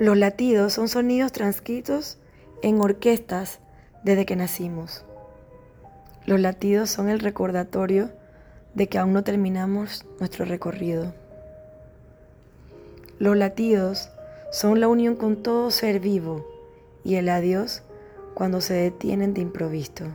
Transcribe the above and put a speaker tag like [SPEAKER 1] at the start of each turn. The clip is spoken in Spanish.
[SPEAKER 1] Los latidos son sonidos transcritos en orquestas desde que nacimos. Los latidos son el recordatorio de que aún no terminamos nuestro recorrido. Los latidos son la unión con todo ser vivo y el adiós cuando se detienen de improviso.